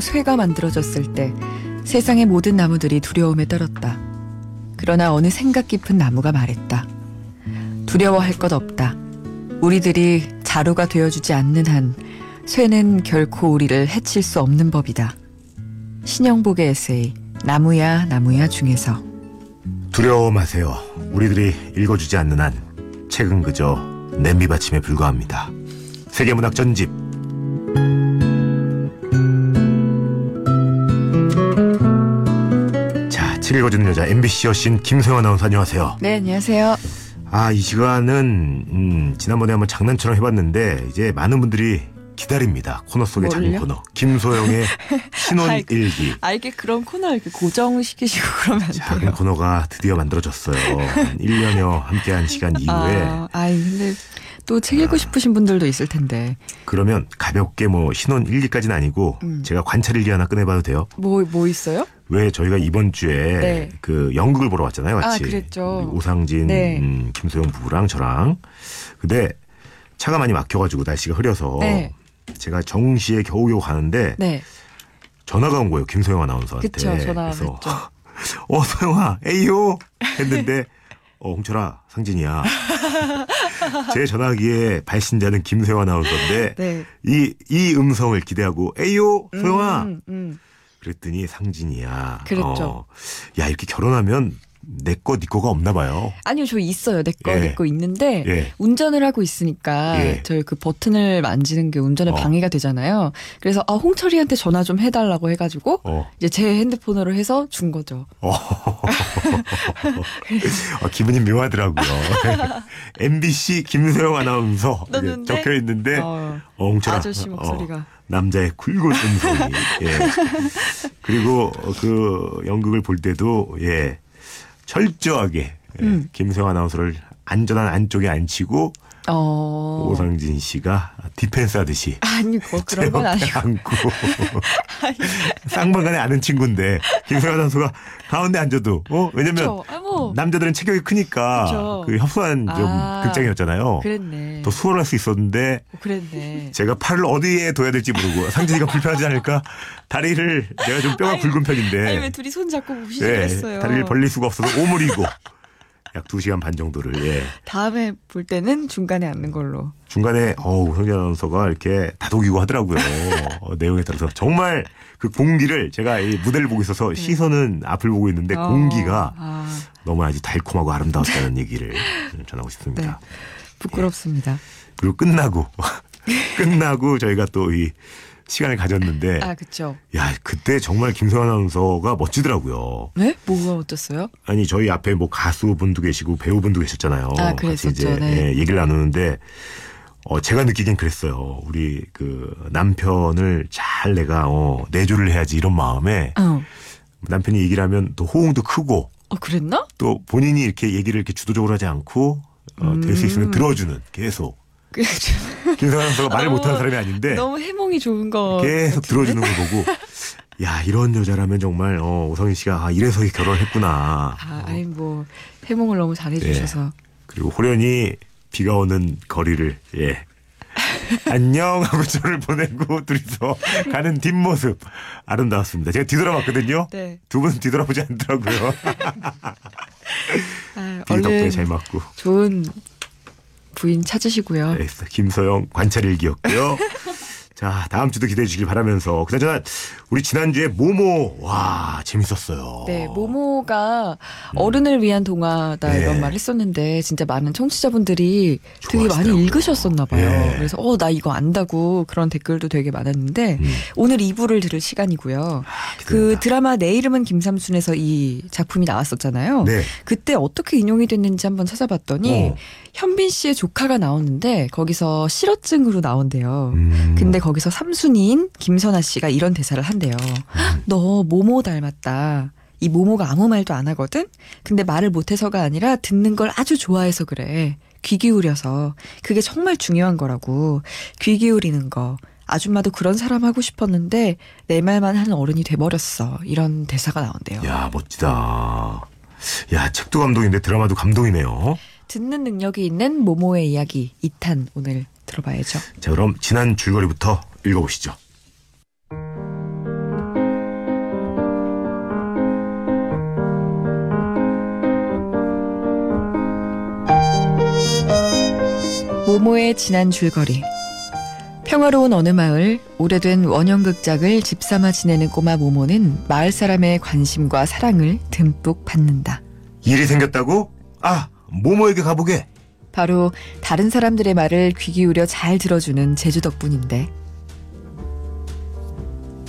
쇠가 만들어졌을 때 세상의 모든 나무들이 두려움에 떨었다. 그러나 어느 생각 깊은 나무가 말했다. 두려워할 것 없다. 우리들이 자루가 되어주지 않는 한 쇠는 결코 우리를 해칠 수 없는 법이다. 신영복의 에세이 나무야 나무야 중에서 두려워 마세요. 우리들이 읽어주지 않는 한 책은 그저 냄비받침에 불과합니다. 세계문학 전집 책 읽어주는 여자 MBC 여신 김소영 아나운서 안녕하세요. 네 안녕하세요. 아, 이 시간은 음, 지난번에 한번 장난처럼 해봤는데 이제 많은 분들이 기다립니다. 코너 속의 뭘요? 코너 김소영의 신혼일기. 아 이게 그런 코너 이렇게 고정시키시고 그러면 안 작은 돼요. 코너가 드디어 만들어졌어요. 한 1년여 함께한 시간 이후에 아, 아이 근데 또 책 읽고 싶으신 분들도 있을 텐데 그러면 가볍게 뭐 신혼 일기까지는 아니고 음. 제가 관찰 일기 하나 꺼내봐도 돼요? 뭐 뭐 있어요? 왜 저희가 이번 주에 네. 그 연극을 보러 왔잖아요, 같이. 아, 그랬죠. 오상진, 네. 음, 김소영 부부랑 저랑. 근데 차가 많이 막혀가지고 날씨가 흐려서 네. 제가 정시에 겨우겨우 가는데 네. 전화가 온 거예요, 김소영 아나운서한테. 그쵸, 전화 그래서. 어, 소영아, 에이요! 했는데, 어, 홍철아, 상진이야. 제 전화기에 발신자는 김소영 아나운서인데, 네. 이, 이 음성을 기대하고, 에이요! 소영아! 음, 음. 그랬더니 상진이야. 그랬죠. 어, 야, 이렇게 결혼하면 내 거, 네 거가 없나 봐요. 아니요, 저 있어요. 내 거, 예. 내거 있는데, 예. 운전을 하고 있으니까, 예. 저희 그 버튼을 만지는 게 운전에 어. 방해가 되잖아요. 그래서, 아, 홍철이한테 전화 좀 해달라고 해가지고, 어. 이제 제 핸드폰으로 해서 준 거죠. 어. 어, 기분이 묘하더라고요. MBC 김소영 아나운서? 적혀 있는데, 어, 어, 홍철아. 아저씨 목소리가. 어, 남자의 굵은 음성이. 예. 그리고 그 연극을 볼 때도 예 철저하게 예, 음. 김소영 아나운서를 안전한 안쪽에 앉히고 어. 오상진 씨가 디펜스 하듯이 아니, 뭐 그런 건 아니고. 앉고 쌍방간에 아는 친구인데 김소영 아나운서가 가운데 앉아도 어 왜냐면. 아, 뭐. 남자들은 체격이 크니까 그쵸. 그 협소한 좀 아, 극장이었잖아요. 그랬네. 더 수월할 수 있었는데 어, 그랬네. 제가 팔을 어디에 둬야 될지 모르고 상진이가 불편하지 않을까 다리를 내가 좀 뼈가 아니, 굵은 편인데 아니, 왜 둘이 손 잡고 보시지 예, 그랬어요. 다리를 벌릴 수가 없어서 오므리고 약 2시간 반 정도를 예. 다음에 볼 때는 중간에 앉는 걸로. 중간에 어우 성진 아나운서가 이렇게 다독이고 하더라고요. 어, 내용에 따라서 정말 그 공기를 제가 이 무대를 보고 있어서 시선은 앞을 보고 있는데 네. 어, 공기가 아, 너무 아주 달콤하고 아름다웠다는 얘기를 전하고 싶습니다. 네. 부끄럽습니다. 그리고 끝나고 끝나고 저희가 또 이 시간을 가졌는데 아, 그쵸. 야 그때 정말 김소연 아나운서가 멋지더라고요. 네? 뭐가 어땠어요? 아니 저희 앞에 뭐 가수분도 계시고 배우분도 계셨잖아요. 아, 같이 그랬었죠. 이제 네. 예, 얘기를 나누는데 어 제가 느끼긴 그랬어요. 우리 그 남편을 잘 내가 어 내조를 해야지 이런 마음에 어. 남편이 얘기를 하면 또 호응도 크고 어, 그랬나? 또 본인이 이렇게 얘기를 이렇게 주도적으로 하지 않고 어, 될수 있으면 음. 들어주는 계속 그, 김소연 아나운서가 말을 못하는 사람이 아닌데 너무 해몽이 좋은 거. 계속 같은데? 들어주는 걸 보고 야 이런 여자라면 정말 어, 오성희 씨가 아, 이래서 결혼했구나. 아, 아니, 뭐, 해몽을 너무 잘해주셔서. 그리고 호련히 비가 오는 거리를 예. 안녕 하고 저를 보내고 둘이서 가는 뒷모습 아름다웠습니다. 제가 뒤돌아봤거든요. 네. 두 분은 뒤돌아보지 않더라고요. 아, 얼른 잘 맞고. 좋은 부인 찾으시고요. 네, 김서영 관찰일기였고요. 자, 다음 주도 기대해 주길 바라면서 그나저나 우리 지난주에 모모 와 재밌었어요. 네, 모모가 어른을 위한 동화다 음. 네. 이런 말 했었는데 진짜 많은 청취자분들이 되게 많이 좋아하시더라고요. 읽으셨었나 봐요. 네. 그래서 어, 나 이거 안다고 그런 댓글도 되게 많았는데 음. 오늘 2부를 들을 시간이고요. 그 기대된다. 드라마 내 이름은 김삼순에서 이 작품이 나왔었잖아요. 네. 그때 어떻게 인용이 됐는지 한번 찾아봤더니 어. 현빈 씨의 조카가 나오는데 거기서 실어증으로 나온대요. 음. 근데 거기서 삼순이인 김선아 씨가 이런 대사를 한 대요. 음. 너 모모 닮았다. 이 모모가 아무 말도 안 하거든? 근데 말을 못해서가 아니라 듣는 걸 아주 좋아해서 그래. 귀 기울여서. 그게 정말 중요한 거라고. 귀 기울이는 거. 아줌마도 그런 사람 하고 싶었는데 내 말만 하는 어른이 돼버렸어. 이런 대사가 나온대요. 야 멋지다. 야 책도 감동인데 드라마도 감동이네요. 듣는 능력이 있는 모모의 이야기 2탄 오늘 들어봐야죠. 자 그럼 지난 줄거리부터 읽어보시죠. 모모의 지난 줄거리. 평화로운 어느 마을, 오래된 원형극작을 집삼아 지내는 꼬마 모모는 마을 사람의 관심과 사랑을 듬뿍 받는다. 일이 생겼다고? 아, 모모에게 가보게. 바로 다른 사람들의 말을 귀 기울여 잘 들어주는 제주 덕분인데.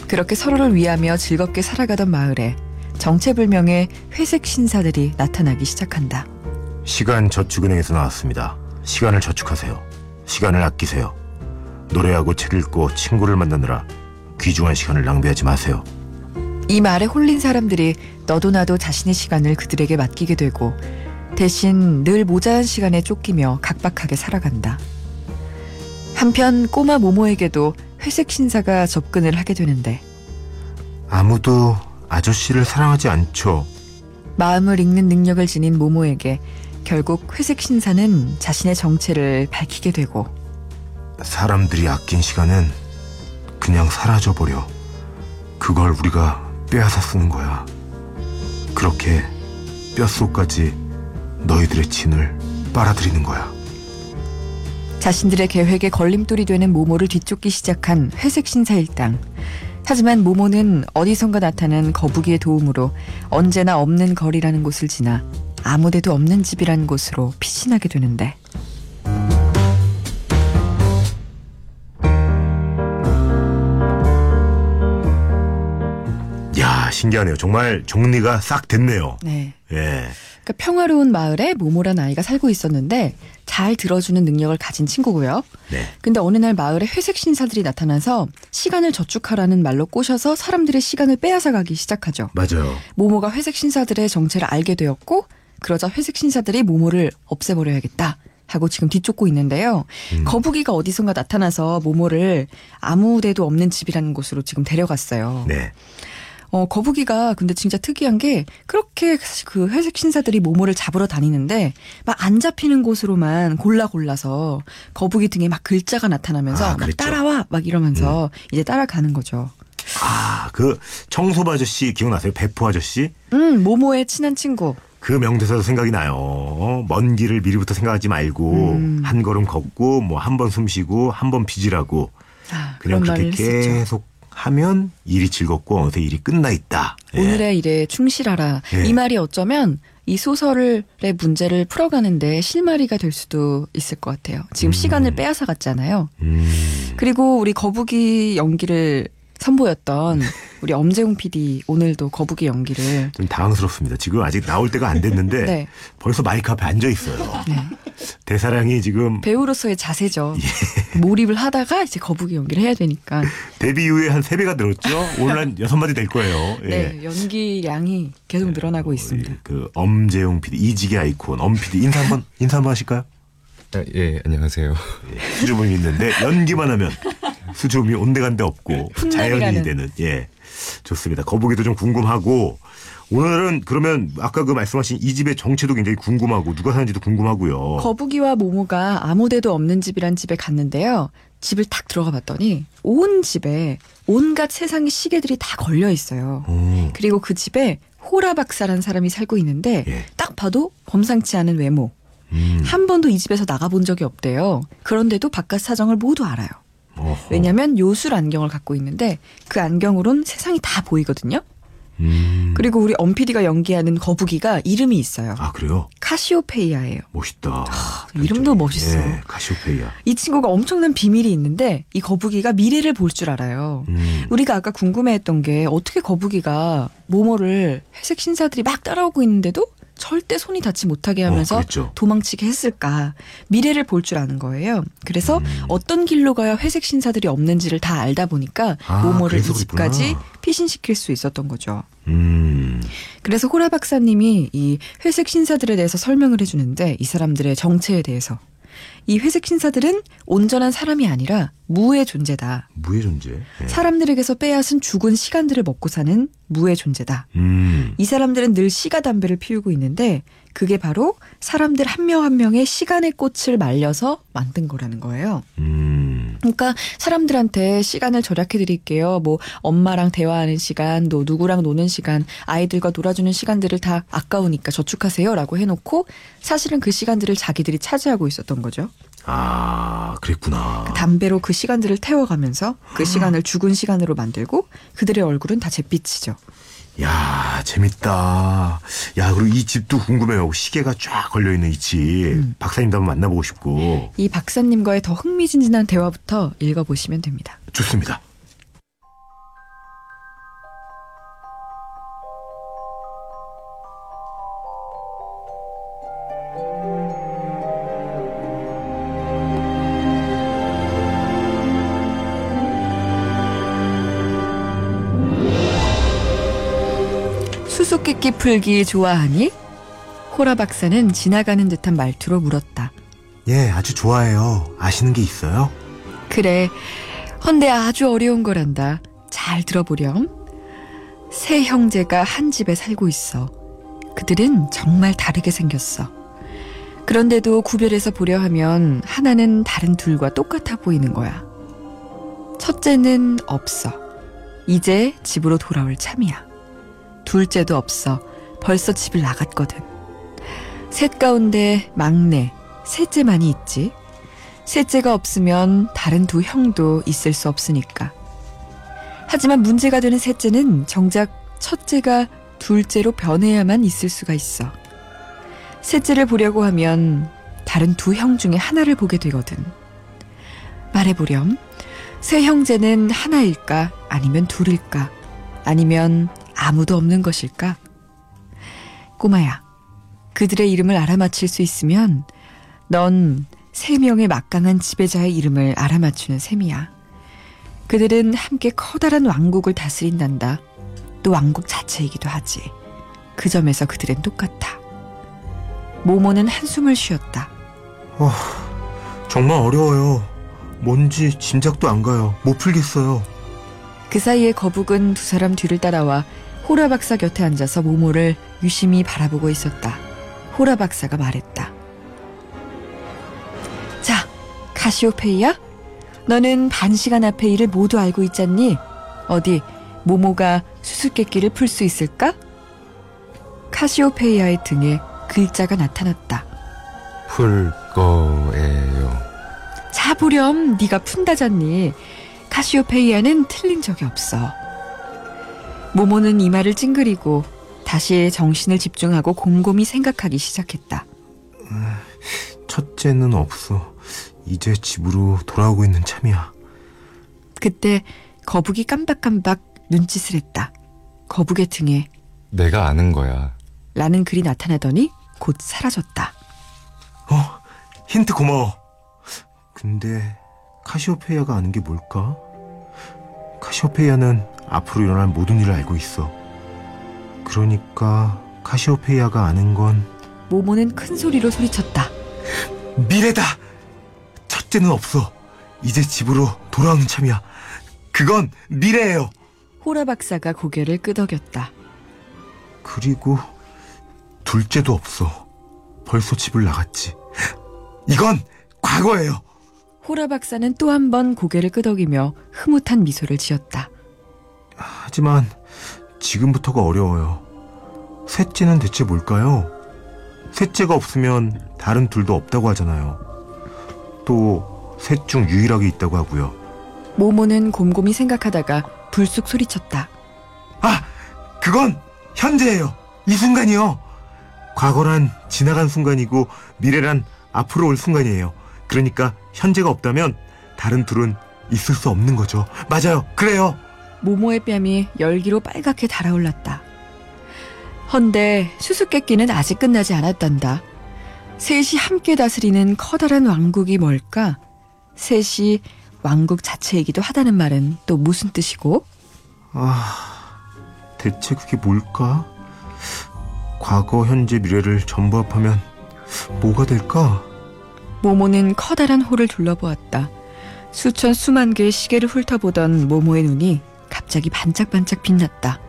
그렇게 서로를 위하며 즐겁게 살아가던 마을에 정체불명의 회색 신사들이 나타나기 시작한다. 시간 저축은행에서 나왔습니다. 시간을 저축하세요. 시간을 아끼세요. 노래하고 책 읽고 친구를 만나느라 귀중한 시간을 낭비하지 마세요. 이 말에 홀린 사람들이 너도 나도 자신의 시간을 그들에게 맡기게 되고 대신 늘 모자란 시간에 쫓기며 각박하게 살아간다. 한편 꼬마 모모에게도 회색 신사가 접근을 하게 되는데 아무도 아저씨를 사랑하지 않죠. 마음을 읽는 능력을 지닌 모모에게 결국 회색 신사는 자신의 정체를 밝히게 되고 사람들이 아낀 시간은 그냥 사라져버려. 그걸 우리가 빼앗아 쓰는 거야. 그렇게 뼛속까지 너희들의 진을 빨아들이는 거야. 자신들의 계획에 걸림돌이 되는 모모를 뒤쫓기 시작한 회색 신사 일당. 하지만 모모는 어디선가 나타난 거북이의 도움으로 언제나 없는 거리라는 곳을 지나 아무데도 없는 집이라는 곳으로 피신하게 되는데 야 신기하네요. 정말 정리가 싹 됐네요. 네. 예. 그러니까 평화로운 마을에 모모란 아이가 살고 있었는데 잘 들어주는 능력을 가진 친구고요. 네. 근데 어느 날 마을에 회색 신사들이 나타나서 시간을 저축하라는 말로 꼬셔서 사람들의 시간을 빼앗아 가기 시작하죠. 맞아요. 모모가 회색 신사들의 정체를 알게 되었고 그러자 회색 신사들이 모모를 없애버려야겠다. 하고 지금 뒤쫓고 있는데요. 음. 거북이가 어디선가 나타나서 모모를 아무 데도 없는 집이라는 곳으로 지금 데려갔어요. 네. 어, 거북이가 근데 진짜 특이한 게 그렇게 그 회색 신사들이 모모를 잡으러 다니는데 막 안 잡히는 곳으로만 골라 골라서 거북이 등에 막 글자가 나타나면서 아, 막. 따라와 막 이러면서 이제 따라가는 거죠. 아, 그 청소부 아저씨 기억나세요? 배포 아저씨? 음, 모모의 친한 친구. 그 명대사도 생각이 나요. 어, 먼 길을 미리부터 생각하지 말고 음. 한 걸음 걷고 뭐 한 번 숨 쉬고 한 번 빚으라고 아, 그냥 그렇게. 계속 하면 일이 즐겁고 어느새 일이 끝나 있다. 예. 오늘의 일에 충실하라. 예. 이 말이 어쩌면 이 소설의 문제를 풀어가는데 실마리가 될 수도 있을 것 같아요. 지금 시간을 빼앗아 갔잖아요. 음, 그리고 우리 거북이 연기를 선보였던 우리 엄재웅 PD 오늘도 거북이 연기를 좀 당황스럽습니다. 지금 아직 나올 때가 안 됐는데 네. 벌써 마이크 앞에 앉아 있어요. 네. 대사량이 지금 배우로서의 자세죠. 예. 몰입을 하다가 이제 거북이 연기를 해야 되니까. 데뷔 이후에 한 세배가 늘었죠. 오늘 한 여섯 마디 될 거예요. 예. 네, 연기량이 계속 늘어나고 있습니다. 그 엄재용 PD, 이지계 아이콘, 엄 PD 인사 한번 인사 한번 하실까요? 아, 예, 안녕하세요. 예, 수줍음이 있는데 연기만 하면 수줍음이 온데간데 없고 자연인이 훈남이라는. 되는 예 좋습니다. 거북이도 좀 궁금하고 오늘은 그러면 아까 그 말씀하신 이 집의 정체도 굉장히 궁금하고 누가 사는지도 궁금하고요. 거북이와 모모가 아무데도 없는 집이란 집에 갔는데요. 집을 탁 들어가 봤더니 온 집에 온갖 세상의 시계들이 다 걸려 있어요. 오, 그리고 그 집에 호라 박사라는 사람이 살고 있는데 예. 딱 봐도 범상치 않은 외모. 음, 한 번도 이 집에서 나가본 적이 없대요. 그런데도 바깥 사정을 모두 알아요. 왜냐하면 요술 안경을 갖고 있는데 그 안경으론 세상이 다 보이거든요. 음, 그리고 우리 엄PD가 연기하는 거북이가 이름이 있어요. 아 그래요? 카시오페이아예요. 멋있다. 이름도 멋있어. 예, 카시오페이아. 이 친구가 엄청난 비밀이 있는데 이 거북이가 미래를 볼 줄 알아요. 음, 우리가 아까 궁금해했던 게 어떻게 거북이가 모모를 회색 신사들이 막 따라오고 있는데도 절대 손이 닿지 못하게 하면서 어. 도망치게 했을까 미래를 볼 줄 아는 거예요. 그래서 음. 어떤 길로 가야 회색 신사들이 없는지를 다 알다 보니까 아, 모모를 이 집까지. 피신시킬 수 있었던 거죠. 음, 그래서 호라 박사님이 이 회색 신사들에 대해서 설명을 해주는데 이 사람들의 정체에 대해서 이 회색 신사들은 온전한 사람이 아니라 무의 존재다. 무의 존재. 예. 사람들에게서 빼앗은 죽은 시간들을 먹고 사는 무의 존재다. 음, 이 사람들은 늘 시가 담배를 피우고 있는데 그게 바로 사람들 한 명한 명의 시간의 꽃을 말려서 만든 거라는 거예요. 음, 그러니까 사람들한테 시간을 절약해 드릴게요. 뭐 엄마랑 대화하는 시간, 또 누구랑 노는 시간, 아이들과 놀아주는 시간들을 다 아까우니까 저축하세요라고 해놓고 사실은 그 시간들을 자기들이 차지하고 있었던 거죠. 아, 그랬구나. 담배로 그 시간들을 태워가면서 그 시간을 죽은 시간으로 만들고 그들의 얼굴은 다 잿빛이죠. 야, 재밌다. 야, 그리고 이 집도 궁금해요. 시계가 쫙 걸려 있는 이 집. 박사님도 한번 만나보고 싶고. 이 박사님과의 더 흥미진진한 대화부터 읽어보시면 됩니다. 좋습니다. 수수께끼 풀기 좋아하니? 호라 박사는 지나가는 듯한 말투로 물었다. 예, 아주 좋아해요. 아시는 게 있어요? 그래, 헌데 아주 어려운 거란다. 잘 들어보렴. 세 형제가 한 집에 살고 있어. 그들은 정말 다르게 생겼어. 그런데도 구별해서 보려 하면 하나는 다른 둘과 똑같아 보이는 거야. 첫째는 없어. 이제 집으로 돌아올 참이야. 둘째도 없어. 벌써 집을 나갔거든. 셋 가운데 막내, 셋째만이 있지. 셋째가 없으면 다른 두 형도 있을 수 없으니까. 하지만 문제가 되는 셋째는 정작 첫째가 둘째로 변해야만 있을 수가 있어. 셋째를 보려고 하면 다른 두 형 중에 하나를 보게 되거든. 말해보렴. 세 형제는 하나일까? 아니면 둘일까? 아니면 아무도 없는 것일까? 꼬마야, 그들의 이름을 알아맞힐 수 있으면 넌 세 명의 막강한 지배자의 이름을 알아맞추는 셈이야. 그들은 함께 커다란 왕국을 다스린단다. 또 왕국 자체이기도 하지. 그 점에서 그들은 똑같아. 모모는 한숨을 쉬었다. 어, 정말 어려워요. 뭔지 짐작도 안 가요. 못 풀겠어요. 그 사이에 거북은 두 사람 뒤를 따라와 호라 박사 곁에 앉아서 모모를 유심히 바라보고 있었다. 호라 박사가 말했다. 자, 카시오페이야? 너는 반 시간 앞에 일을 모두 알고 있잖니? 어디 모모가 수수께끼를 풀 수 있을까? 카시오페이아의 등에 글자가 나타났다. 풀 거예요. 자 보렴, 네가 푼다잖니. 카시오페이아는 틀린 적이 없어. 모모는 이마를 찡그리고 다시 정신을 집중하고 곰곰이 생각하기 시작했다. 첫째는 없어. 이제 집으로 돌아오고 있는 참이야. 그때 거북이 깜박깜박 눈짓을 했다. 거북의 등에 내가 아는 거야. 라는 글이 나타나더니 곧 사라졌다. 어, 힌트 고마워. 근데 카시오페이아가 아는 게 뭘까? 카시오페이아는 앞으로 일어날 모든 일을 알고 있어. 그러니까 카시오페이아가 아는 건 모모는 큰 소리로 소리쳤다. 미래다. 첫째는 없어. 이제 집으로 돌아오는 참이야. 그건 미래예요. 호라 박사가 고개를 끄덕였다. 그리고 둘째도 없어. 벌써 집을 나갔지. 이건 과거예요. 호라 박사는 또 한 번 고개를 끄덕이며 흐뭇한 미소를 지었다. 하지만 지금부터가 어려워요. 셋째는 대체 뭘까요? 셋째가 없으면 다른 둘도 없다고 하잖아요. 또 셋 중 유일하게 있다고 하고요. 모모는 곰곰이 생각하다가 불쑥 소리쳤다. 아, 그건 현재예요. 이 순간이요. 과거란 지나간 순간이고 미래란 앞으로 올 순간이에요. 그러니까 현재가 없다면 다른 둘은 있을 수 없는 거죠. 맞아요. 그래요. 모모의 뺨이 열기로 빨갛게 달아올랐다. 헌데 수수께끼는 아직 끝나지 않았단다. 셋이 함께 다스리는 커다란 왕국이 뭘까? 셋이 왕국 자체이기도 하다는 말은 또 무슨 뜻이고? 아, 대체 그게 뭘까? 과거, 현재, 미래를 전부 합하면 뭐가 될까? 모모는 커다란 홀을 둘러보았다. 수천 수만 개의 시계를 훑어보던 모모의 눈이 갑자기 반짝반짝 빛났다.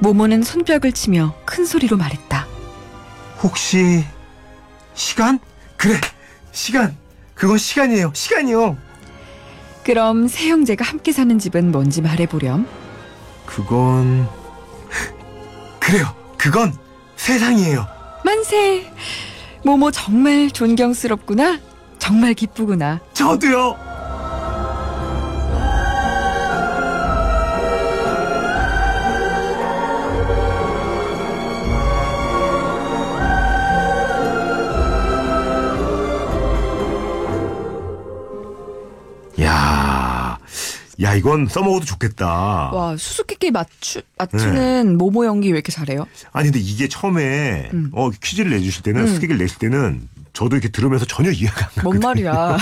모모는 손뼉을 치며 큰 소리로 말했다. 혹시 시간? 그래, 시간. 그건 시간이에요. 시간이요. 그럼 세 형제가 함께 사는 집은 뭔지 말해보렴. 그건 그래요. 그건 세상이에요. 만세! 모모 정말 존경스럽구나. 정말 기쁘구나. 저도요. 이건 써먹어도 좋겠다. 와, 수수께끼 맞추, 맞추는 모모 연기 왜 이렇게 잘해요? 아니 근데 이게 처음에 음. 어 퀴즈를 내주실 때는 음. 수기를 내실 때는 저도 이렇게 들으면서 전혀 이해가 안뭔 가거든요. 말이야.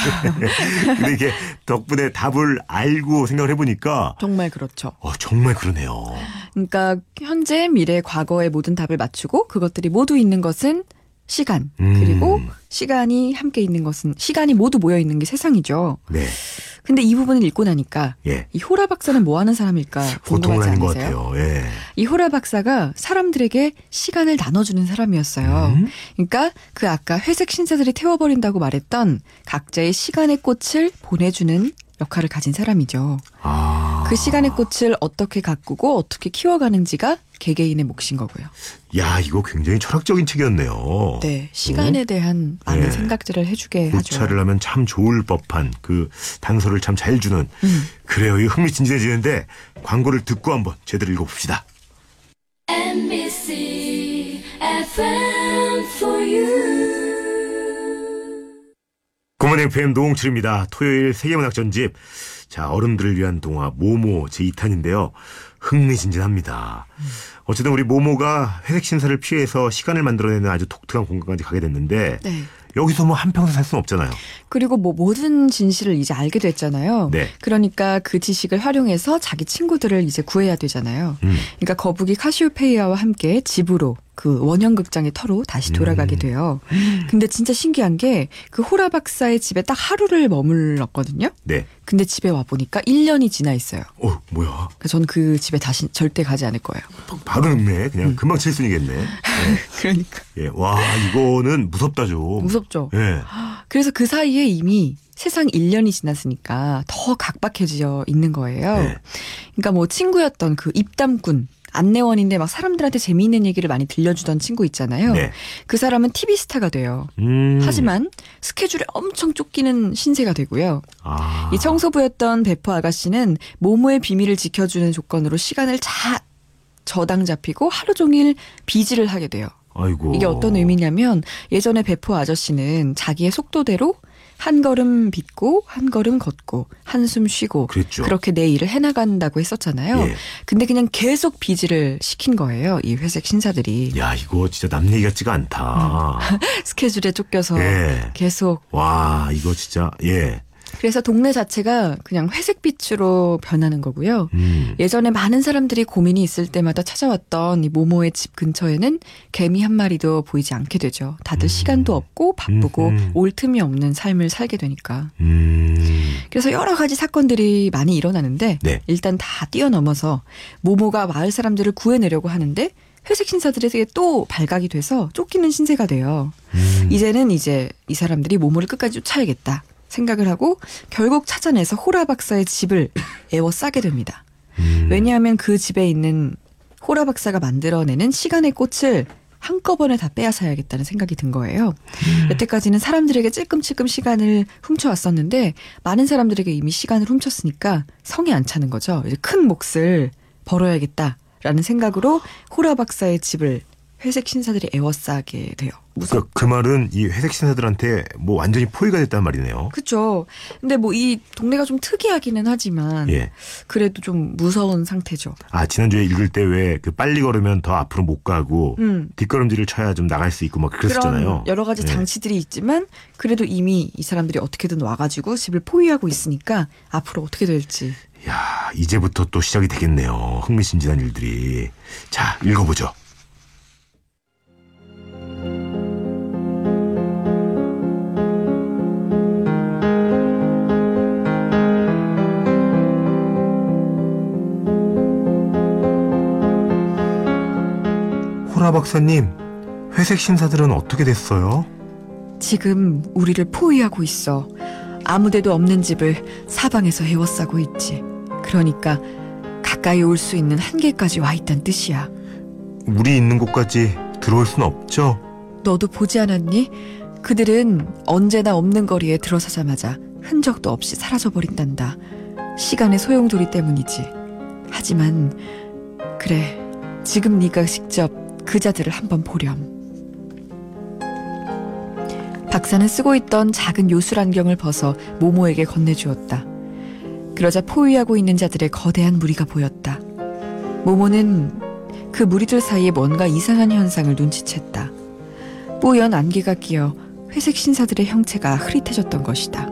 근데 이게 덕분에 답을 알고 생각을 해보니까 정말 그렇죠. 어, 정말 그러네요. 그러니까 현재, 미래, 과거의 모든 답을 맞추고 그것들이 모두 있는 것은 시간. 음. 그리고 시간이 함께 있는 것은 시간이 모두 모여 있는 게 세상이죠. 네, 근데 이 부분을 읽고 나니까 예. 이 호라 박사는 뭐 하는 사람일까 궁금하지 않으세요? 예. 이 호라 박사가 사람들에게 시간을 나눠주는 사람이었어요. 음? 그러니까 그 아까 회색 신사들이 태워버린다고 말했던 각자의 시간의 꽃을 보내주는 역할을 가진 사람이죠. 아. 그 시간의 꽃을 어떻게 가꾸고 어떻게 키워가는지가 개개인의 몫인 거고요. 야, 이거 굉장히 철학적인 책이었네요. 네, 시간에 대한 많은 네. 생각들을 해주게 하죠. 고찰을 하면 참 좋을 법한 그 단서를 참 잘 주는 음. 그래요. 이거 흥미진진해지는데 광고를 듣고 한번 제대로 읽어봅시다. NBC FM for you. 고만 FM 노홍철입니다. 토요일 세계문학 전집. 자, 어른들을 위한 동화 모모 제2탄인데요. 흥미진진합니다. 어쨌든 우리 모모가 회색 신사를 피해서 시간을 만들어내는 아주 독특한 공간까지 가게 됐는데 네. 여기서 뭐 한평생 살 수는 없잖아요. 그리고 뭐 모든 진실을 이제 알게 됐잖아요. 네. 그러니까 그 지식을 활용해서 자기 친구들을 이제 구해야 되잖아요. 음. 그러니까 거북이 카시오페이아와 함께 집으로 그 원형극장의 터로 다시 돌아가게 음. 돼요. 근데 진짜 신기한 게 그 호라 박사의 집에 딱 하루를 머물렀거든요. 네. 근데 집에 와 보니까 1년이 지나 있어요. 어, 뭐야. 그래서 전그 집에 다시 절대 가지 않을 거예요. 바로 늙네. 그냥 음. 금방 칠순이겠네. 네. 그러니까 예. 와, 이거는 무섭다 좀. 무섭죠. 예. 그래서 그 사이에 이미 세상 1년이 지났으니까 더 각박해져 있는 거예요. 네. 그러니까 뭐 친구였던 그 입담꾼 안내원인데 막 사람들한테 재미있는 얘기를 많이 들려주던 친구 있잖아요. 네. 그 사람은 TV 스타가 돼요. 음. 하지만 스케줄에 엄청 쫓기는 신세가 되고요. 아. 이 청소부였던 베프 아가씨는 모모의 비밀을 지켜주는 조건으로 시간을 잘 저당 잡히고 하루 종일 비지를 하게 돼요. 아이고. 이게 어떤 의미냐면 예전에 베프 아저씨는 자기의 속도대로 한 걸음 빗고 한 걸음 걷고 한숨 쉬고 그랬죠. 그렇게 내 일을 해나간다고 했었잖아요. 예. 근데 그냥 계속 비지를 시킨 거예요. 이 회색 신사들이 야, 이거 진짜 남 얘기 같지가 않다. 스케줄에 쫓겨서 예. 계속 와, 이거 진짜, 예. 그래서 동네 자체가 그냥 회색빛으로 변하는 거고요. 음. 예전에 많은 사람들이 고민이 있을 때마다 찾아왔던 이 모모의 집 근처에는 개미 한 마리도 보이지 않게 되죠. 다들 시간도 없고 바쁘고 음. 올 틈이 없는 삶을 살게 되니까. 음. 그래서 여러 가지 사건들이 많이 일어나는데 네. 일단 다 뛰어넘어서 모모가 마을 사람들을 구해내려고 하는데 회색 신사들에게 또 발각이 돼서 쫓기는 신세가 돼요. 음. 이제는 이제 이 사람들이 모모를 끝까지 쫓아야겠다 생각을 하고 결국 찾아내서 호라 박사의 집을 에워싸게 됩니다. 음. 왜냐하면 그 집에 있는 호라 박사가 만들어내는 시간의 꽃을 한꺼번에 다 빼앗아야겠다는 생각이 든 거예요. 여태까지는 사람들에게 찔끔찔끔 시간을 훔쳐왔었는데 많은 사람들에게 이미 시간을 훔쳤으니까 성이 안 차는 거죠. 이제 큰 몫을 벌어야겠다라는 생각으로 호라 박사의 집을 회색 신사들이 에워싸게 돼요. 무섭. 그, 그 말은 이 회색 신사들한테 뭐 완전히 포위가 됐단 말이네요. 그쵸. 근데 뭐 이 동네가 좀 특이하기는 하지만 예. 그래도 좀 무서운 상태죠. 아, 지난주에 읽을 때 왜 그 빨리 걸으면 더 앞으로 못 가고 음. 뒷걸음질을 쳐야 좀 나갈 수 있고 막 그랬었잖아요. 여러 가지 예. 장치들이 있지만 그래도 이미 이 사람들이 어떻게든 와가지고 집을 포위하고 있으니까 앞으로 어떻게 될지 야, 이제부터 또 시작이 되겠네요. 흥미진진한 일들이. 자, 읽어보죠. 호라 박사님, 회색 신사들은 어떻게 됐어요? 지금 우리를 포위하고 있어. 아무데도 없는 집을 사방에서 헤워싸고 있지. 그러니까 가까이 올 수 있는 한계까지 와 있단 뜻이야. 우리 있는 곳까지 들어올 순 없죠? 너도 보지 않았니? 그들은 언제나 없는 거리에 들어서자마자 흔적도 없이 사라져버린단다. 시간의 소용돌이 때문이지. 하지만 그래 지금 네가 직접 그 자들을 한번 보렴. 박사는 쓰고 있던 작은 요술 안경을 벗어 모모에게 건네주었다. 그러자 포위하고 있는 자들의 거대한 무리가 보였다. 모모는 그 무리들 사이에 뭔가 이상한 현상을 눈치챘다. 뽀연 안개가 끼어 회색 신사들의 형체가 흐릿해졌던 것이다.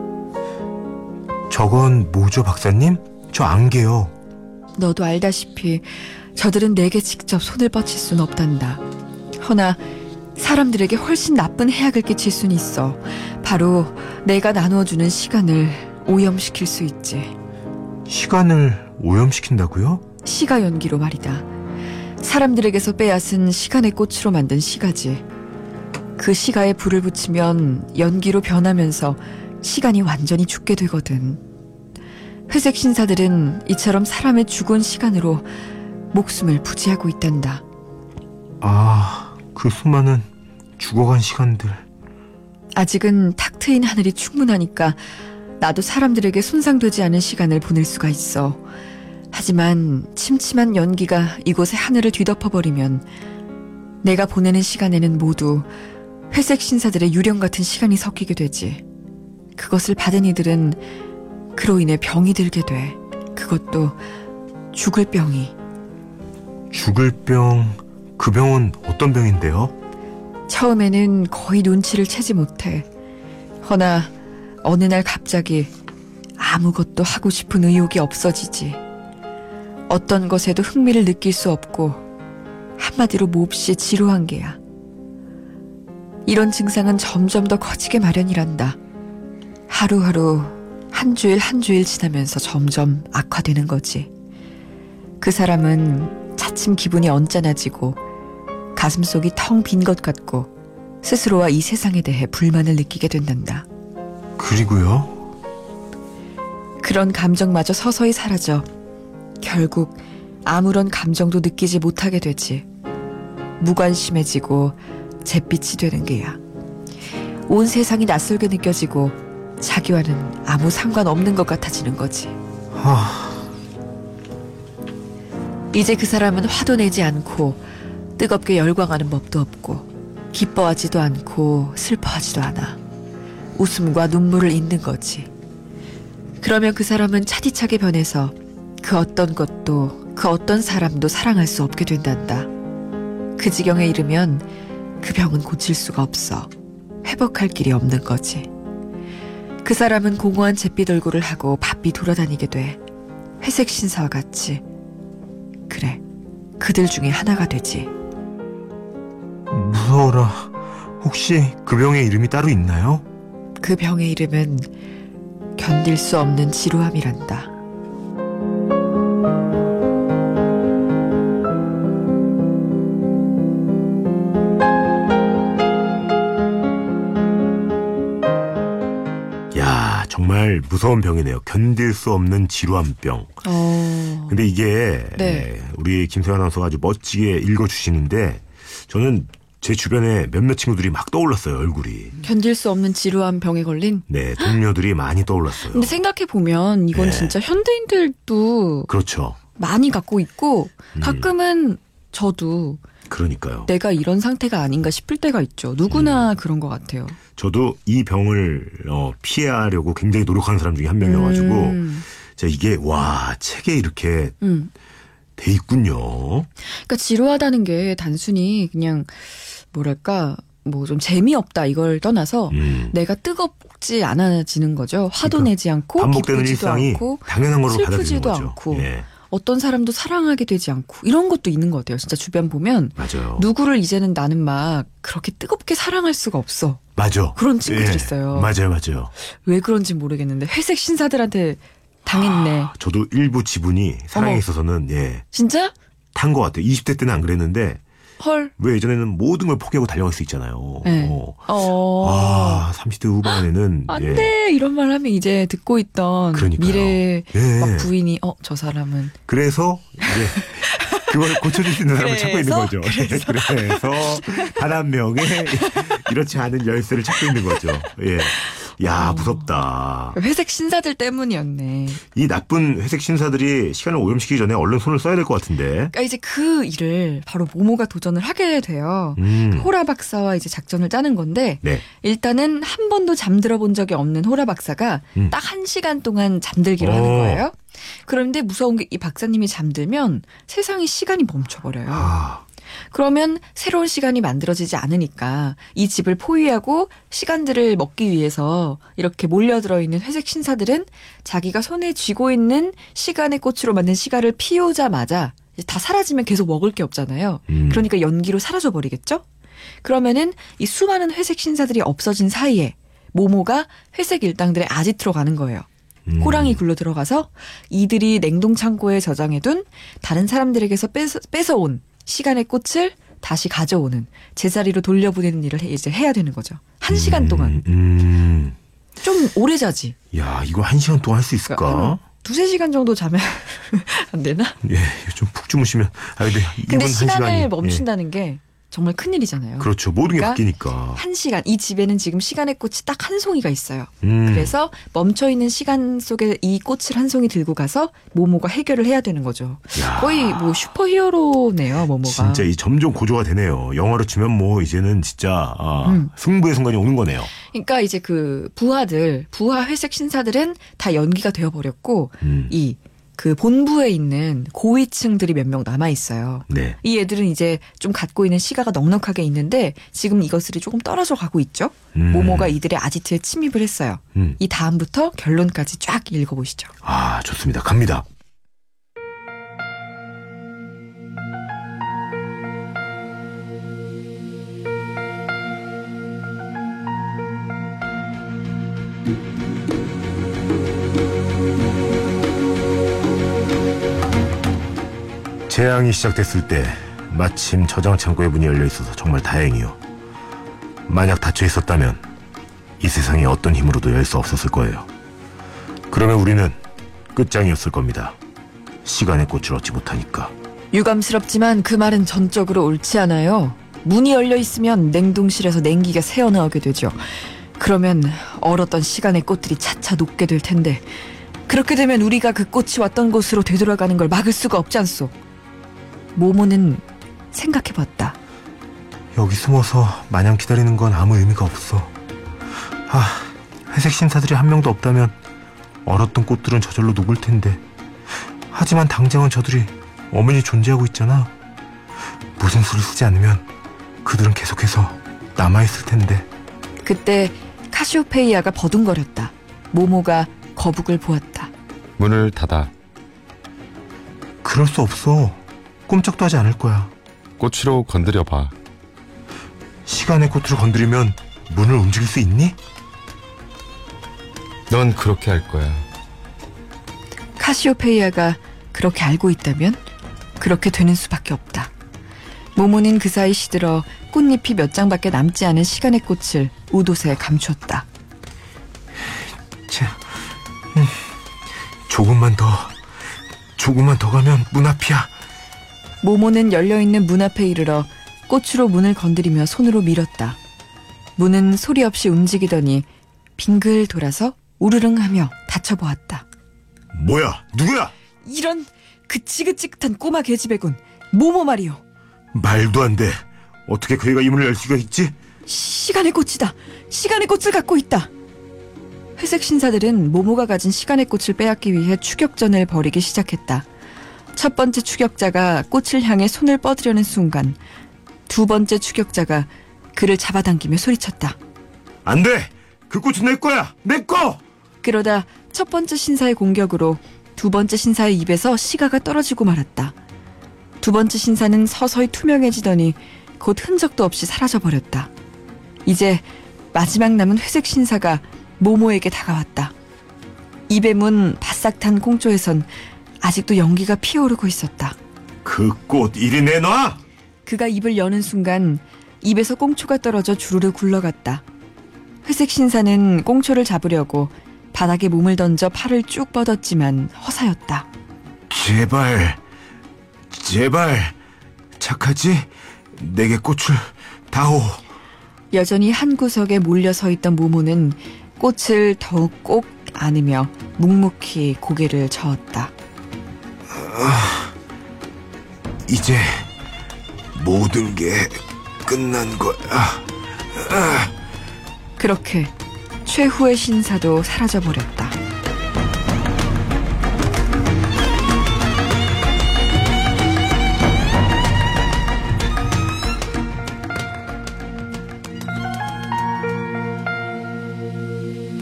저건 뭐죠, 박사님? 저 안개요. 너도 알다시피 저들은 내게 직접 손을 뻗칠 순 없단다. 허나 사람들에게 훨씬 나쁜 해악을 끼칠 순 있어. 바로 내가 나누어주는 시간을 오염시킬 수 있지. 시간을 오염시킨다고요? 시가 연기로 말이다. 사람들에게서 빼앗은 시간의 꽃으로 만든 시가지. 그 시가에 불을 붙이면 연기로 변하면서 시간이 완전히 죽게 되거든. 회색 신사들은 이처럼 사람의 죽은 시간으로 목숨을 부지하고 있단다. 아, 그 수많은 죽어간 시간들. 아직은 탁 트인 하늘이 충분하니까 나도 사람들에게 손상되지 않은 시간을 보낼 수가 있어. 하지만 침침한 연기가 이곳의 하늘을 뒤덮어버리면 내가 보내는 시간에는 모두 회색 신사들의 유령 같은 시간이 섞이게 되지. 그것을 받은 이들은 그로 인해 병이 들게 돼. 그것도 죽을 병이. 죽을 병, 그 병은 어떤 병인데요? 처음에는 거의 눈치를 채지 못해. 허나 어느 날 갑자기 아무것도 하고 싶은 의욕이 없어지지. 어떤 것에도 흥미를 느낄 수 없고 한마디로 몹시 지루한 게야. 이런 증상은 점점 더 커지게 마련이란다. 하루하루 한 주일 한 주일 지나면서 점점 악화되는 거지. 그 사람은 차츰 기분이 언짢아지고 가슴속이 텅 빈 것 같고 스스로와 이 세상에 대해 불만을 느끼게 된단다. 그리고요? 그런 감정마저 서서히 사라져 결국 아무런 감정도 느끼지 못하게 되지. 무관심해지고 잿빛이 되는 게야. 온 세상이 낯설게 느껴지고 자기와는 아무 상관없는 것 같아지는 거지. 하, 이제 그 사람은 화도 내지 않고 뜨겁게 열광하는 법도 없고 기뻐하지도 않고 슬퍼하지도 않아. 웃음과 눈물을 잇는 거지. 그러면 그 사람은 차디차게 변해서 그 어떤 것도 그 어떤 사람도 사랑할 수 없게 된단다. 그 지경에 이르면 그 병은 고칠 수가 없어. 회복할 길이 없는 거지. 그 사람은 공허한 잿빛 얼굴을 하고 바삐 돌아다니게 돼. 회색 신사와 같이. 그래. 그들 중에 하나가 되지. 무서워라. 혹시 그 병의 이름이 따로 있나요? 그 병의 이름은 견딜 수 없는 지루함이란다. 무서운 병이네요. 견딜 수 없는 지루한 병. 어. 근데 이게 네. 에, 우리 김소연 아나운서가 아주 멋지게 읽어주시는데 저는 제 주변에 몇몇 친구들이 막 떠올랐어요 얼굴이. 견딜 수 없는 지루한 병에 걸린? 네 동료들이 많이 떠올랐어요. 근데 생각해 보면 이건 네. 진짜 현대인들도 그렇죠. 많이 갖고 있고 음. 가끔은 저도 그러니까요. 내가 이런 상태가 아닌가 싶을 때가 있죠. 음. 누구나 그런 것 같아요. 저도 이 병을 어, 피하려고 굉장히 노력하는 사람 중에 한 명이어가지고 음, 자 이게 와 책에 이렇게 음. 돼 있군요. 그러니까 지루하다는 게 단순히 그냥 뭐랄까 뭐 좀 재미없다 이걸 떠나서 음. 내가 뜨겁지 않아지는 거죠. 화도 그러니까 내지 않고 반복되는 일상이 않고 당연한 걸로 받아들이는 거죠. 않고. 예, 어떤 사람도 사랑하게 되지 않고 이런 것도 있는 것 같아요. 진짜 주변 보면 맞아요. 누구를 이제는 나는 막 그렇게 뜨겁게 사랑할 수가 없어. 맞아. 그런 친구들 예, 있어요. 맞아요, 맞아요. 왜 그런지 모르겠는데 회색 신사들한테 당했네. 아, 저도 일부 지분이 사랑에 어머. 있어서는 예, 진짜? 탄 것 같아요. 20대 때는 안 그랬는데 헐. 왜 예전에는 모든 걸 포기하고 달려갈 수 있잖아요. 네. 어. 어. 아, 30대 후반에는 안 예. 돼! 이런 말 하면 이제 듣고 있던 그러니까요. 미래 예. 막 부인이, 어, 저 사람은. 그래서 이제 그걸 고쳐줄 수 있는 사람을 찾고 있는 그래서? 거죠. 그래서 단 한 명의 이렇지 않은 열쇠를 찾고 있는 거죠. 예. 야 어. 무섭다. 회색 신사들 때문이었네. 이 나쁜 회색 신사들이 시간을 오염시키기 전에 얼른 손을 써야 될 것 같은데. 그러니까 이제 그 일을 바로 모모가 도전을 하게 돼요. 음. 호라 박사와 이제 작전을 짜는 건데 네. 일단은 한 번도 잠들어 본 적이 없는 호라 박사가 음. 딱한 시간 동안 잠들기로 오. 하는 거예요. 그런데 무서운 게 이 박사님이 잠들면 세상이 시간이 멈춰버려요. 아, 그러면 새로운 시간이 만들어지지 않으니까 이 집을 포위하고 시간들을 먹기 위해서 이렇게 몰려들어 있는 회색 신사들은 자기가 손에 쥐고 있는 시간의 꽃으로 만든 시간을 피우자마자 다 사라지면 계속 먹을 게 없잖아요. 음. 그러니까 연기로 사라져 버리겠죠? 그러면은 이 수많은 회색 신사들이 없어진 사이에 모모가 회색 일당들의 아지트로 가는 거예요. 음. 호랑이 굴로 들어가서 이들이 냉동 창고에 저장해둔 다른 사람들에게서 뺏어, 뺏어온 시간의 꽃을 다시 가져오는 제자리로 돌려보내는 일을 해- 이제 해야 되는 거죠. 한 시간 동안 음. 좀 오래 자지. 야 이거 한 시간 동안 할 수 있을까? 그러니까 한 두세 시간 정도 자면 안 되나? 예, 좀 푹 주무시면. 아 근데 근데 한 시간을 시간이, 멈춘다는 게 정말 큰일이잖아요. 예. 그렇죠. 모든 게 그러니까 바뀌니까. 한 시간 이 집에는 지금 시간의 꽃이 딱 한 송이가 있어요. 음. 그래서 멈춰 있는 시간 속에 이 꽃을 한 송이 들고 가서 모모가 해결을 해야 되는 거죠. 야. 거의 뭐 슈퍼히어로네요, 모모가. 진짜 이 점점 고조가 되네요. 영화로 치면 뭐 이제는 진짜 아, 음. 승부의 순간이 오는 거네요. 그러니까 이제 그 부하들, 부하 회색 신사들은 다 연기가 되어 버렸고 음. 이 그 본부에 있는 고위층들이 몇 명 남아 있어요. 네. 이 애들은 이제 좀 갖고 있는 시가가 넉넉하게 있는데 지금 이것들이 조금 떨어져 가고 있죠. 음. 모모가 이들의 아지트에 침입을 했어요. 음. 이 다음부터 결론까지 쫙 읽어보시죠. 아 좋습니다. 갑니다. 재앙이 시작됐을 때 마침 저장 창고의 문이 열려 있어서 정말 다행이요. 만약 닫혀 있었다면 이 세상에 어떤 힘으로도 열 수 없었을 거예요. 그러면 우리는 끝장이었을 겁니다. 시간의 꽃을 얻지 못하니까. 유감스럽지만 그 말은 전적으로 옳지 않아요. 문이 열려 있으면 냉동실에서 냉기가 새어나오게 되죠. 그러면 얼었던 시간의 꽃들이 차차 녹게 될 텐데 그렇게 되면 우리가 그 꽃이 왔던 곳으로 되돌아가는 걸 막을 수가 없지 않소. 모모는 생각해봤다. 여기 숨어서 마냥 기다리는 건 아무 의미가 없어. 아, 회색 신사들이 한 명도 없다면 얼었던 꽃들은 저절로 녹을 텐데. 하지만 당장은 저들이 어머니 존재하고 있잖아. 무슨 수를 쓰지 않으면 그들은 계속해서 남아있을 텐데. 그때 카시오페이아가 버둥거렸다. 모모가 거북을 보았다. 문을 닫아 그럴 수 없어. 꼼짝도 하지 않을 거야. 꽃으로 건드려봐. 시간의 꽃을 건드리면 문을 움직일 수 있니? 넌 그렇게 할 거야. 카시오페이아가 그렇게 알고 있다면 그렇게 되는 수밖에 없다. 모모는 그 사이 시들어 꽃잎이 몇 장밖에 남지 않은 시간의 꽃을 우도새에 감추었다. 자, 음, 조금만 더, 조금만 더 가면 문 앞이야. 모모는 열려있는 문 앞에 이르러 꽃으로 문을 건드리며 손으로 밀었다. 문은 소리 없이 움직이더니 빙글 돌아서 우르릉 하며 닫혀보았다. 뭐야? 누구야? 이런 그치그치긋한 꼬마 계집애군 모모 말이요. 말도 안 돼. 어떻게 그 애가 이 문을 열 수가 있지? 시간의 꽃이다. 시간의 꽃을 갖고 있다. 회색 신사들은 모모가 가진 시간의 꽃을 빼앗기 위해 추격전을 벌이기 시작했다. 첫 번째 추격자가 꽃을 향해 손을 뻗으려는 순간 두 번째 추격자가 그를 잡아당기며 소리쳤다. 안 돼! 그 꽃은 내 거야! 내 거! 그러다 첫 번째 신사의 공격으로 두 번째 신사의 입에서 시가가 떨어지고 말았다. 두 번째 신사는 서서히 투명해지더니 곧 흔적도 없이 사라져버렸다. 이제 마지막 남은 회색 신사가 모모에게 다가왔다. 입의 문 바싹 탄 꽁초에선 아직도 연기가 피어오르고 있었다. 그 꽃 이리 내놔! 그가 입을 여는 순간 입에서 꽁초가 떨어져 주르르 굴러갔다. 회색 신사는 꽁초를 잡으려고 바닥에 몸을 던져 팔을 쭉 뻗었지만 허사였다. 제발, 제발 착하지 내게 꽃을 다오. 여전히 한 구석에 몰려 서 있던 모모는 꽃을 더욱 꼭 안으며 묵묵히 고개를 저었다. 이제 모든 게 끝난 거야. 그렇게 최후의 신사도 사라져버렸다.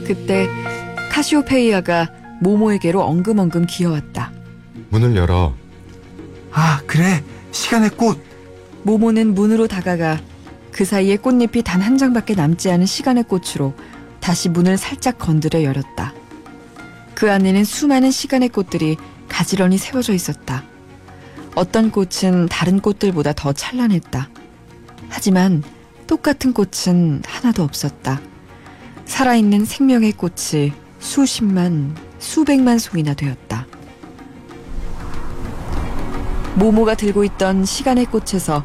그때 카시오페이아가 모모에게로 엉금엉금 기어왔다. 문을 열어. 아 그래 시간의 꽃. 모모는 문으로 다가가 그 사이에 꽃잎이 단 한 장밖에 남지 않은 시간의 꽃으로 다시 문을 살짝 건드려 열었다. 그 안에는 수많은 시간의 꽃들이 가지런히 세워져 있었다. 어떤 꽃은 다른 꽃들보다 더 찬란했다. 하지만 똑같은 꽃은 하나도 없었다. 살아있는 생명의 꽃이 수십만, 수백만 송이나 되었다. 모모가 들고 있던 시간의 꽃에서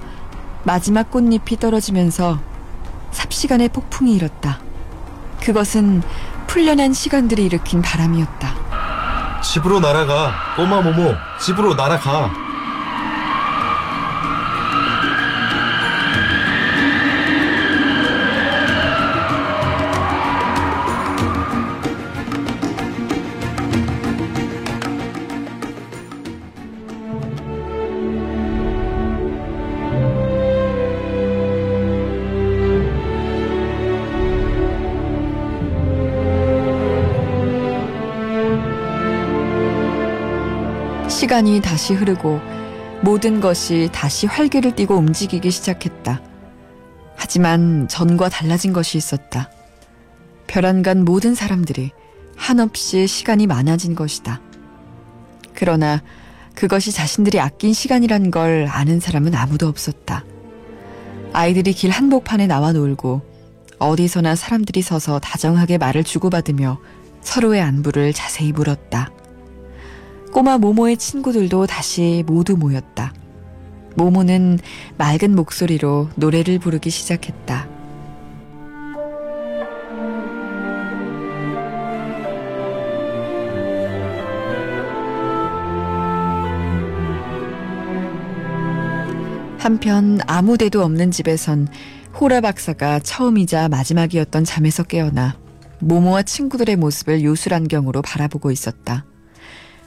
마지막 꽃잎이 떨어지면서 삽시간의 폭풍이 일었다. 그것은 풀려난 시간들이 일으킨 바람이었다. 집으로 날아가. 꼬마 모모, 집으로 날아가. 시간이 다시 흐르고 모든 것이 다시 활기를 띠고 움직이기 시작했다. 하지만 전과 달라진 것이 있었다. 별안간 모든 사람들이 한없이 시간이 많아진 것이다. 그러나 그것이 자신들이 아낀 시간이란 걸 아는 사람은 아무도 없었다. 아이들이 길 한복판에 나와 놀고 어디서나 사람들이 서서 다정하게 말을 주고받으며 서로의 안부를 자세히 물었다. 꼬마 모모의 친구들도 다시 모두 모였다. 모모는 맑은 목소리로 노래를 부르기 시작했다. 한편 아무 데도 없는 집에선 호라 박사가 처음이자 마지막이었던 잠에서 깨어나 모모와 친구들의 모습을 요술안경으로 바라보고 있었다.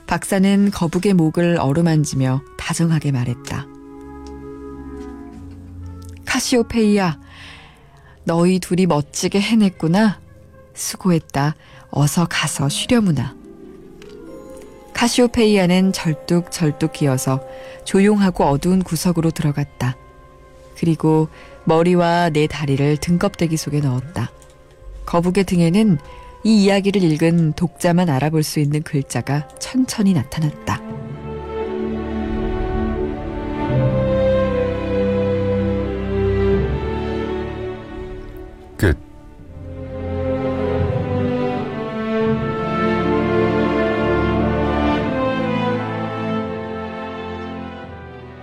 박사는 거북의 목을 어루만지며 다정하게 말했다. 카시오페이야, 너희 둘이 멋지게 해냈구나. 수고했다. 어서 가서 쉬려무나. 카시오페이아는 절뚝절뚝 기어서 조용하고 어두운 구석으로 들어갔다. 그리고 머리와 내 다리를 등껍데기 속에 넣었다. 거북의 등에는 이 이야기를 읽은 독자만 알아볼 수 있는 글자가 천천히 나타났다. 끝.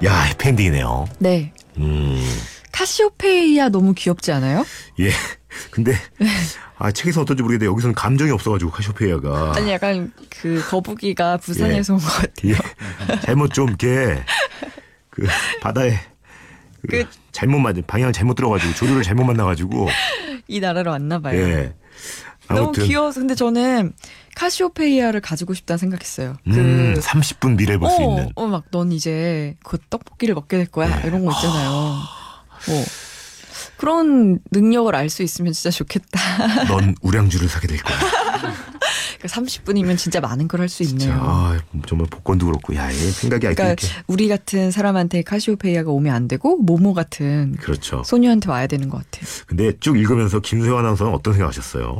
야 해피엔딩이네요. 네. 음. 카시오페이아 너무 귀엽지 않아요? 예. 근데 아 책에서 어떤지 모르겠는데 여기서는 감정이 없어가지고 카시오페이아가 아니 약간 그 거북이가 부산에서 온것 같아요. 예. 잘못 좀 이렇게 그 바다에 그 그- 잘못 맞은 방향을 잘못 들어가지고 조류를 잘못 만나가지고 이 나라로 왔나 봐요. 예. 너무 귀여워서 근데 저는 카시오페이아를 가지고 싶다는 생각했어요. 음, 30분 미래를 볼수 어, 있는. 어, 막 넌 이제 그 떡볶이를 먹게 될 거야. 네. 이런 거 있잖아요. 뭐 그런 능력을 알 수 있으면 진짜 좋겠다. 넌 우량주를 사게 될 거야. 30분이면 진짜 많은 걸 할 수 있네요. 아, 정말 복권도 그렇고 야, 얘 생각이 아직 그러니까 우리 같은 사람한테 카시오페이아가 오면 안 되고 모모 같은 그렇죠. 소녀한테 와야 되는 것 같아요. 근데 쭉 읽으면서 김소연 아나운서는 어떤 생각하셨어요?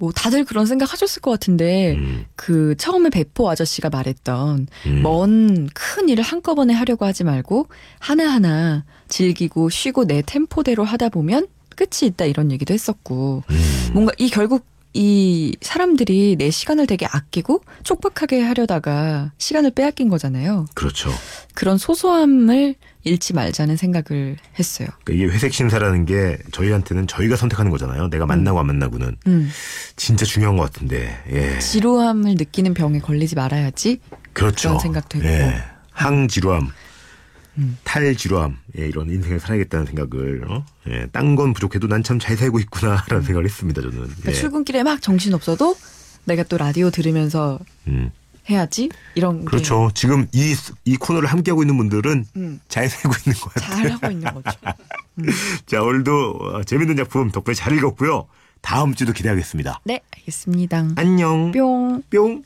뭐 다들 그런 생각 하셨을 것 같은데 음, 그 처음에 배포 아저씨가 말했던 음. 먼큰 일을 한꺼번에 하려고 하지 말고 하나하나 즐기고 쉬고 내 템포대로 하다 보면 끝이 있다 이런 얘기도 했었고 음. 뭔가 이 결국 이 사람들이 내 시간을 되게 아끼고 촉박하게 하려다가 시간을 빼앗긴 거잖아요. 그렇죠. 그런 소소함을 잃지 말자는 생각을 했어요. 그러니까 이게 회색 심사라는 게 저희한테는 저희가 선택하는 거잖아요. 내가 만나고 안 만나고는 음. 진짜 중요한 것 같은데. 예. 지루함을 느끼는 병에 걸리지 말아야지. 그렇죠. 그런 생각도 했고. 예. 항지루함, 음. 탈지루함, 예, 이런 인생을 살아야겠다는 생각을, 어? 예, 딴 건 부족해도 난 참 잘 살고 있구나라는 생각을 했습니다, 저는. 그러니까 예. 출근길에 막 정신 없어도 내가 또 라디오 들으면서 음. 해야지 이런 게 그렇죠. 지금 이, 이 코너를 함께 하고 있는 분들은 음. 잘 살고 있는 것 같아요. 잘 하고 있는 거죠. 자, 오늘도 어, 재밌는 작품 덕분에 잘 읽었고요. 다음 주도 기대하겠습니다. 네, 알겠습니다. 안녕. 뿅. 뿅.